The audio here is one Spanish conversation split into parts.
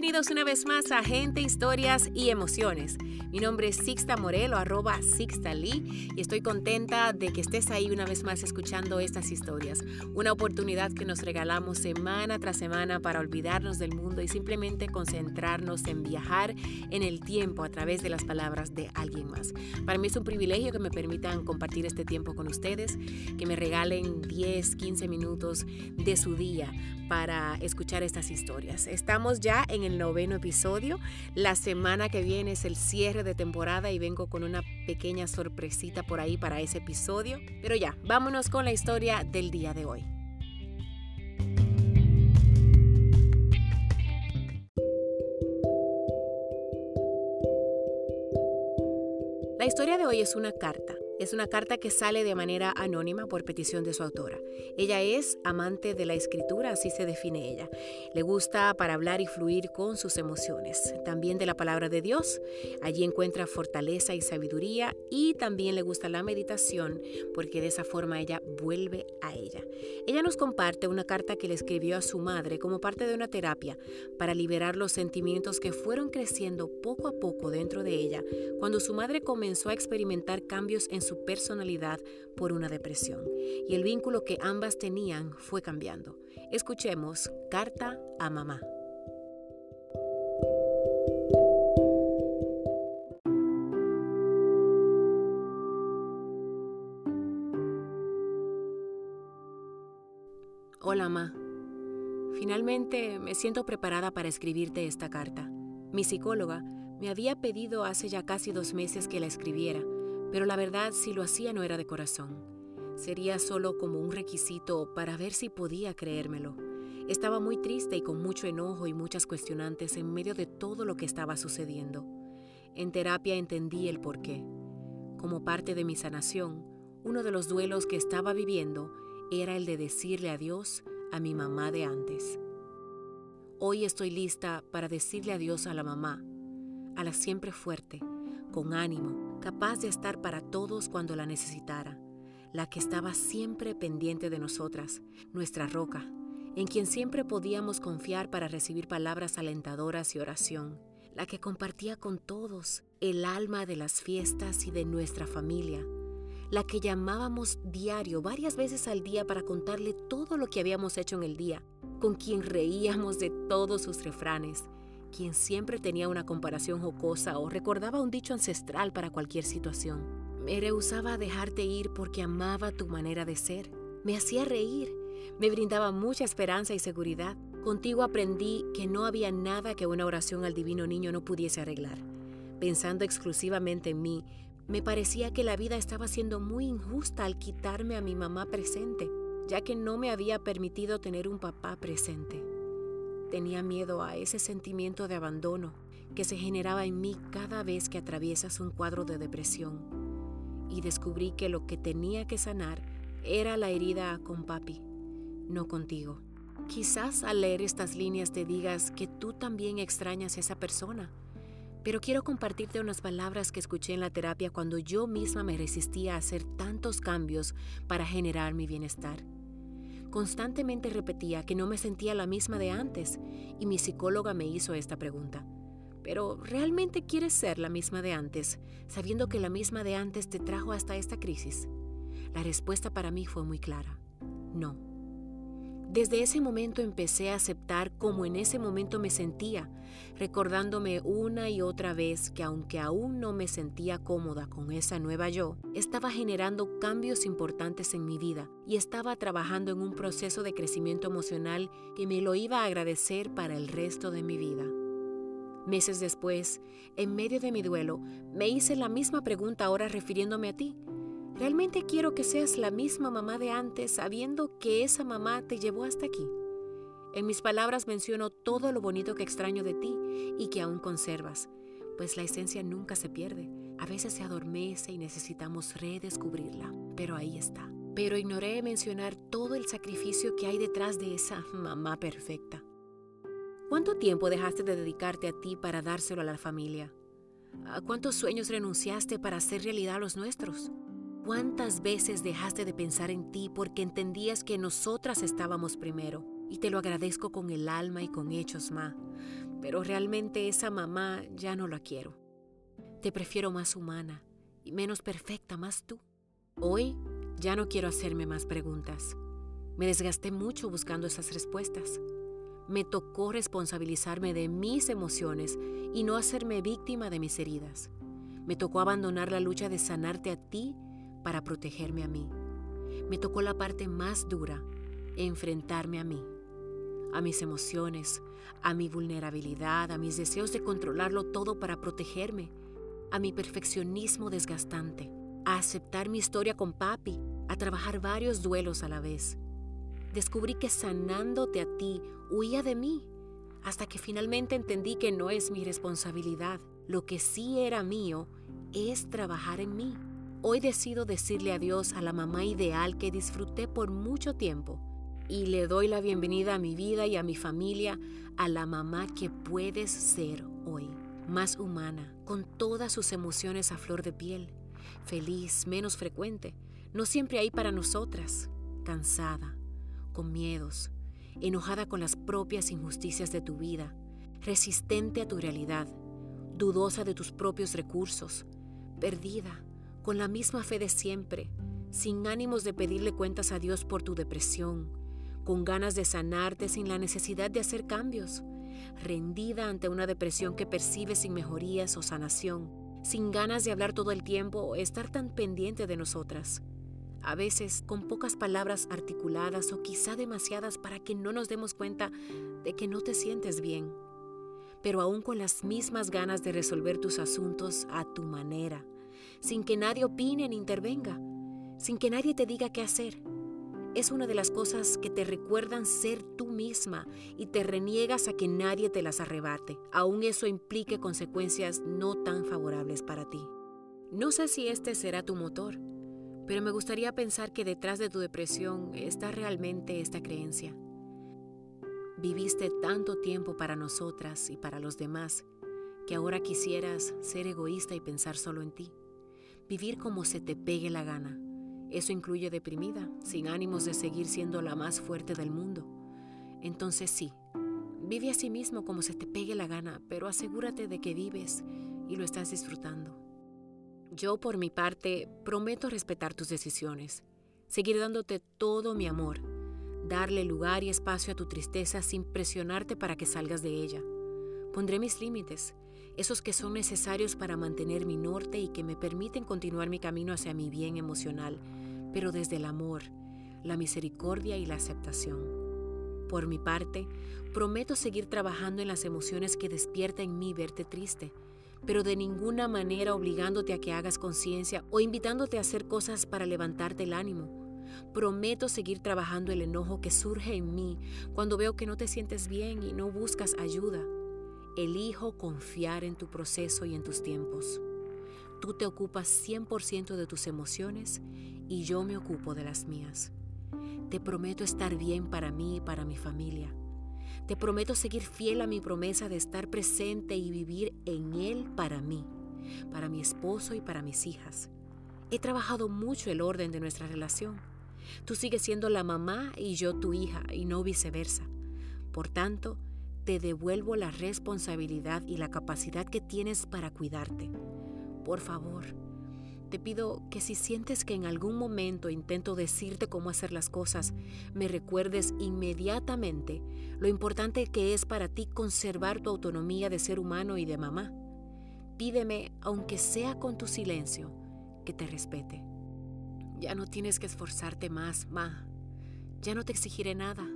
Bienvenidos una vez más a Gente, Historias y Emociones. Mi nombre es Sixta Morelo, arroba Sixta Lee, y estoy contenta de que estés ahí una vez más escuchando estas historias. Una oportunidad que nos regalamos semana tras semana para olvidarnos del mundo y simplemente concentrarnos en viajar en el tiempo a través de las palabras de alguien más. Para mí es un privilegio que me permitan compartir este tiempo con ustedes, que me regalen 10, 15 minutos de su día para escuchar estas historias. Estamos ya en el noveno episodio. La semana que viene es el cierre de temporada y vengo con una pequeña sorpresita por ahí para ese episodio. Pero ya, vámonos con la historia del día de hoy. La historia de hoy es una carta es una carta que sale de manera anónima por petición de su autora. Ella es amante de la escritura, así se define ella. Le gusta para hablar y fluir con sus emociones. También de la palabra de Dios. Allí encuentra fortaleza y sabiduría y también le gusta la meditación porque de esa forma ella vuelve a ella. Ella nos comparte una carta que le escribió a su madre como parte de una terapia para liberar los sentimientos que fueron creciendo poco a poco dentro de ella cuando su madre comenzó a experimentar cambios en su personalidad por una depresión y el vínculo que ambas tenían fue cambiando. Escuchemos Carta a Mamá. Hola, Ma. Finalmente me siento preparada para escribirte esta carta. Mi psicóloga me había pedido hace ya casi dos meses que la escribiera pero la verdad, si lo hacía no era de corazón. Sería solo como un requisito para ver si podía creérmelo. Estaba muy triste y con mucho enojo y muchas cuestionantes en medio de todo lo que estaba sucediendo. En terapia entendí el porqué. Como parte de mi sanación, uno de los duelos que estaba viviendo era el de decirle adiós a mi mamá de antes. Hoy estoy lista para decirle adiós a la mamá, a la siempre fuerte, con ánimo, capaz de estar para todos cuando la necesitara, la que estaba siempre pendiente de nosotras, nuestra roca, en quien siempre podíamos confiar para recibir palabras alentadoras y oración, la que compartía con todos el alma de las fiestas y de nuestra familia, la que llamábamos diario varias veces al día para contarle todo lo que habíamos hecho en el día, con quien reíamos de todos sus refranes, quien siempre tenía una comparación jocosa o recordaba un dicho ancestral para cualquier situación. Me rehusaba a dejarte ir porque amaba tu manera de ser. Me hacía reír, me brindaba mucha esperanza y seguridad. Contigo aprendí que no había nada que una oración al divino niño no pudiese arreglar. Pensando exclusivamente en mí, me parecía que la vida estaba siendo muy injusta al quitarme a mi mamá presente, ya que no me había permitido tener un papá presente. Tenía miedo a ese sentimiento de abandono que se generaba en mí cada vez que atraviesas un cuadro de depresión. Y descubrí que lo que tenía que sanar era la herida con papi, no contigo. Quizás al leer estas líneas te digas que tú también extrañas a esa persona, pero quiero compartirte unas palabras que escuché en la terapia cuando yo misma me resistía a hacer tantos cambios para generar mi bienestar. Constantemente repetía que no me sentía la misma de antes y mi psicóloga me hizo esta pregunta. Pero ¿realmente quieres ser la misma de antes, sabiendo que la misma de antes te trajo hasta esta crisis? La respuesta para mí fue muy clara. No. Desde ese momento empecé a aceptar cómo en ese momento me sentía, recordándome una y otra vez que aunque aún no me sentía cómoda con esa nueva yo, estaba generando cambios importantes en mi vida y estaba trabajando en un proceso de crecimiento emocional que me lo iba a agradecer para el resto de mi vida. Meses después, en medio de mi duelo, me hice la misma pregunta ahora refiriéndome a ti. ¿Realmente quiero que seas la misma mamá de antes sabiendo que esa mamá te llevó hasta aquí? En mis palabras menciono todo lo bonito que extraño de ti y que aún conservas, pues la esencia nunca se pierde. A veces se adormece y necesitamos redescubrirla, pero ahí está. Pero ignoré mencionar todo el sacrificio que hay detrás de esa mamá perfecta. ¿Cuánto tiempo dejaste de dedicarte a ti para dárselo a la familia? ¿A cuántos sueños renunciaste para hacer realidad los nuestros? ¿Cuántas veces dejaste de pensar en ti porque entendías que nosotras estábamos primero? y te lo agradezco con el alma y con hechos, Ma. Pero realmente esa mamá ya no la quiero. Te prefiero más humana y menos perfecta, más tú. Hoy ya no quiero hacerme más preguntas. Me desgasté mucho buscando esas respuestas. Me tocó responsabilizarme de mis emociones y no hacerme víctima de mis heridas. Me tocó abandonar la lucha de sanarte a ti para protegerme a mí. Me tocó la parte más dura, enfrentarme a mí a mis emociones, a mi vulnerabilidad, a mis deseos de controlarlo todo para protegerme, a mi perfeccionismo desgastante, a aceptar mi historia con papi, a trabajar varios duelos a la vez. Descubrí que sanándote a ti huía de mí, hasta que finalmente entendí que no es mi responsabilidad. Lo que sí era mío es trabajar en mí. Hoy decido decirle adiós a la mamá ideal que disfruté por mucho tiempo y le doy la bienvenida a mi vida y a mi familia, a la mamá que puedes ser hoy, más humana, con todas sus emociones a flor de piel, feliz, menos frecuente, no siempre ahí para nosotras, cansada, con miedos, enojada con las propias injusticias de tu vida, resistente a tu realidad, dudosa de tus propios recursos, perdida, con la misma fe de siempre, sin ánimos de pedirle cuentas a Dios por tu depresión, con ganas de sanarte sin la necesidad de hacer cambios, rendida ante una depresión que percibes sin mejorías o sanación, sin ganas de hablar todo el tiempo o estar tan pendiente de nosotras. A veces con pocas palabras articuladas o quizá demasiadas para que no nos demos cuenta de que no te sientes bien, pero aún con las mismas ganas de resolver tus asuntos a tu manera, sin que nadie opine ni intervenga, sin que nadie te diga qué hacer es una de las cosas que te recuerdan ser tú misma y te reniegas a que nadie te las arrebate, aun eso implique consecuencias no tan favorables para ti. No sé si este será tu motor, pero me gustaría pensar que detrás de tu depresión está realmente esta creencia. Viviste tanto tiempo para nosotras y para los demás que ahora quisieras ser egoísta y pensar solo en ti. Vivir como se te pegue la gana eso incluye deprimida, sin ánimos de seguir siendo la más fuerte del mundo. Entonces sí, vive a sí mismo como se te pegue la gana, pero asegúrate de que vives y lo estás disfrutando. Yo, por mi parte, prometo respetar tus decisiones, seguir dándote todo mi amor, darle lugar y espacio a tu tristeza sin presionarte para que salgas de ella. Pondré mis límites, esos que son necesarios para mantener mi norte y que me permiten continuar mi camino hacia mi bien emocional, pero desde el amor, la misericordia y la aceptación. Por mi parte, prometo seguir trabajando en las emociones que despierta en mí verte triste, pero de ninguna manera obligándote a que hagas conciencia o invitándote a hacer cosas para levantarte el ánimo. Prometo seguir trabajando el enojo que surge en mí cuando veo que no te sientes bien y no buscas ayuda. Elijo confiar en tu proceso y en tus tiempos. Tú te ocupas 100% de tus emociones y yo me ocupo de las mías. Te prometo estar bien para mí y para mi familia. Te prometo seguir fiel a mi promesa de estar presente y vivir en Él para mí, para mi esposo y para mis hijas. He trabajado mucho el orden de nuestra relación. Tú sigues siendo la mamá y yo tu hija y no viceversa. Por tanto, te devuelvo la responsabilidad y la capacidad que tienes para cuidarte. Por favor, te pido que si sientes que en algún momento intento decirte cómo hacer las cosas, me recuerdes inmediatamente lo importante que es para ti conservar tu autonomía de ser humano y de mamá. Pídeme, aunque sea con tu silencio, que te respete. Ya no tienes que esforzarte más, Ma. Ya no te exigiré nada.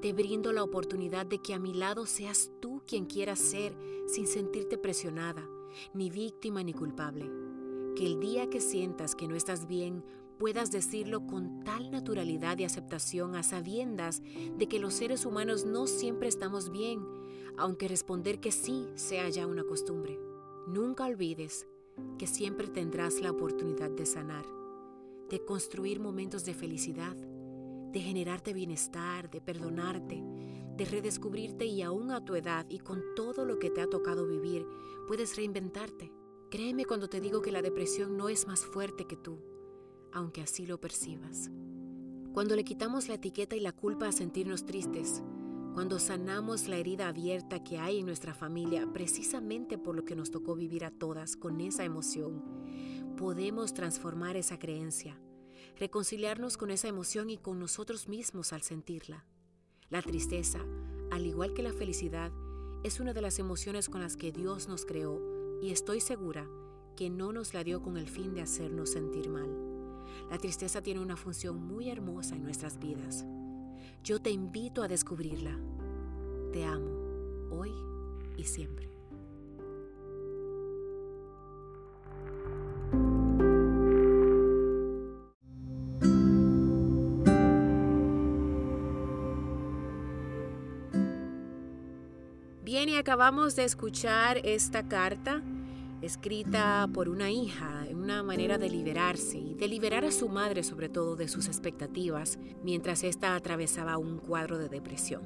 Te brindo la oportunidad de que a mi lado seas tú quien quieras ser sin sentirte presionada, ni víctima ni culpable. Que el día que sientas que no estás bien puedas decirlo con tal naturalidad y aceptación a sabiendas de que los seres humanos no siempre estamos bien, aunque responder que sí sea ya una costumbre. Nunca olvides que siempre tendrás la oportunidad de sanar, de construir momentos de felicidad de generarte bienestar, de perdonarte, de redescubrirte y aún a tu edad y con todo lo que te ha tocado vivir, puedes reinventarte. Créeme cuando te digo que la depresión no es más fuerte que tú, aunque así lo percibas. Cuando le quitamos la etiqueta y la culpa a sentirnos tristes, cuando sanamos la herida abierta que hay en nuestra familia precisamente por lo que nos tocó vivir a todas con esa emoción, podemos transformar esa creencia, reconciliarnos con esa emoción y con nosotros mismos al sentirla. La tristeza, al igual que la felicidad, es una de las emociones con las que Dios nos creó y estoy segura que no nos la dio con el fin de hacernos sentir mal. La tristeza tiene una función muy hermosa en nuestras vidas. Yo te invito a descubrirla. Te amo, hoy y siempre. Bien, y acabamos de escuchar esta carta escrita por una hija, una manera de liberarse y de liberar a su madre sobre todo de sus expectativas mientras ésta atravesaba un cuadro de depresión.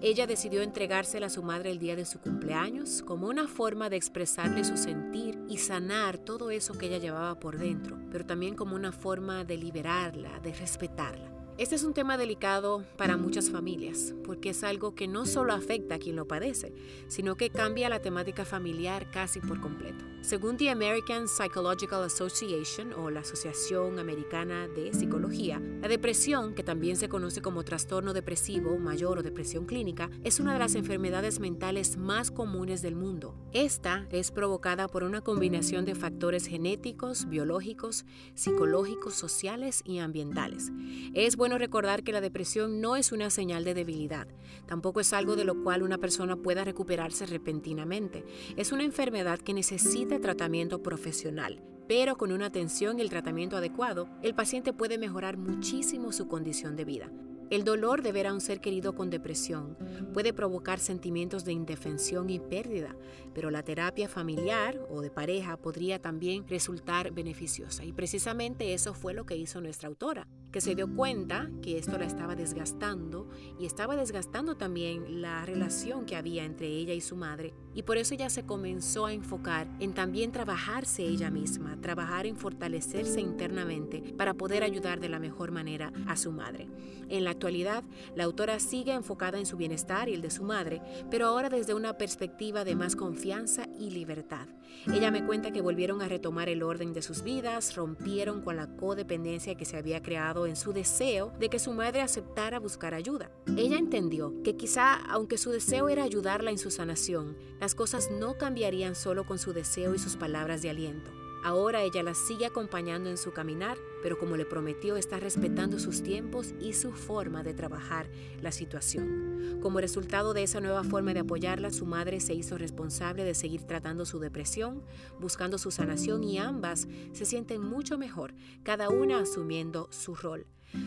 Ella decidió entregársela a su madre el día de su cumpleaños como una forma de expresarle su sentir y sanar todo eso que ella llevaba por dentro, pero también como una forma de liberarla, de respetarla. Este es un tema delicado para muchas familias, porque es algo que no solo afecta a quien lo padece, sino que cambia la temática familiar casi por completo. Según The American Psychological Association o la Asociación Americana de Psicología, la depresión, que también se conoce como trastorno depresivo mayor o depresión clínica, es una de las enfermedades mentales más comunes del mundo. Esta es provocada por una combinación de factores genéticos, biológicos, psicológicos, sociales y ambientales. Es bueno recordar que la depresión no es una señal de debilidad, tampoco es algo de lo cual una persona pueda recuperarse repentinamente. Es una enfermedad que necesita tratamiento profesional, pero con una atención y el tratamiento adecuado, el paciente puede mejorar muchísimo su condición de vida. El dolor de ver a un ser querido con depresión puede provocar sentimientos de indefensión y pérdida, pero la terapia familiar o de pareja podría también resultar beneficiosa. Y precisamente eso fue lo que hizo nuestra autora, que se dio cuenta que esto la estaba desgastando y estaba desgastando también la relación que había entre ella y su madre. Y por eso ella se comenzó a enfocar en también trabajarse ella misma, trabajar en fortalecerse internamente para poder ayudar de la mejor manera a su madre. En la actualidad, la autora sigue enfocada en su bienestar y el de su madre, pero ahora desde una perspectiva de más confianza y libertad. Ella me cuenta que volvieron a retomar el orden de sus vidas, rompieron con la codependencia que se había creado en su deseo de que su madre aceptara buscar ayuda. Ella entendió que quizá, aunque su deseo era ayudarla en su sanación, las cosas no cambiarían solo con su deseo y sus palabras de aliento. Ahora ella la sigue acompañando en su caminar, pero como le prometió, está respetando sus tiempos y su forma de trabajar la situación. Como resultado de esa nueva forma de apoyarla, su madre se hizo responsable de seguir tratando su depresión, buscando su sanación y ambas se sienten mucho mejor, cada una asumiendo su rol.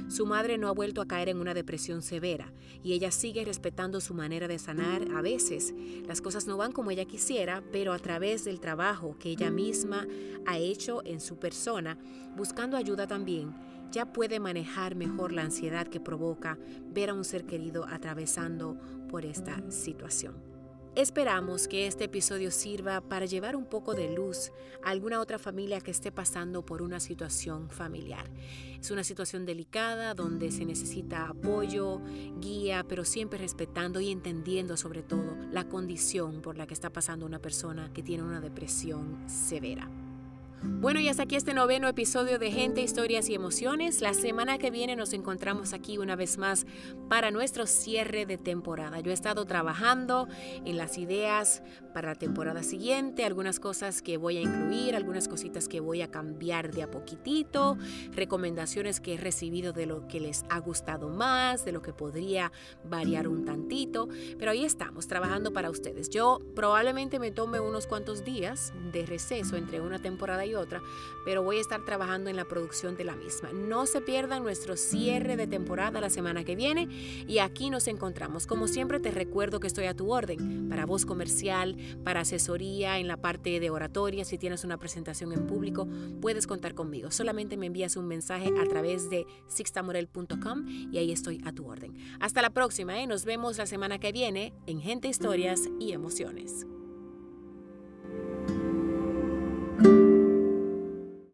Su madre no ha vuelto a caer en una depresión severa y ella sigue respetando su manera de sanar. A veces las cosas no van como ella quisiera, pero a través del trabajo que ella misma ha hecho en su persona, buscando ayuda también, ya puede manejar mejor la ansiedad que provoca ver a un ser querido atravesando por esta situación. Esperamos que este episodio sirva para llevar un poco de luz a alguna otra familia que esté pasando por una situación familiar. Es una situación delicada donde se necesita apoyo, guía, pero siempre respetando y entendiendo sobre todo la condición por la que está pasando una persona que tiene una depresión severa. Bueno, y hasta aquí este noveno episodio de Gente, Historias y Emociones. La semana que viene nos encontramos aquí una vez más para nuestro cierre de temporada. Yo he estado trabajando en las ideas para la temporada siguiente, algunas cosas que voy a incluir, algunas cositas que voy a cambiar de a poquitito, recomendaciones que he recibido de lo que les ha gustado más, de lo que podría variar un tantito, pero ahí estamos trabajando para ustedes. Yo probablemente me tome unos cuantos días de receso entre una temporada y otra, pero voy a estar trabajando en la producción de la misma. No se pierdan nuestro cierre de temporada la semana que viene y aquí nos encontramos. Como siempre te recuerdo que estoy a tu orden para voz comercial, para asesoría en la parte de oratoria. Si tienes una presentación en público, puedes contar conmigo. Solamente me envías un mensaje a través de sixtamorel.com y ahí estoy a tu orden. Hasta la próxima, ¿eh? nos vemos la semana que viene en Gente, Historias y Emociones.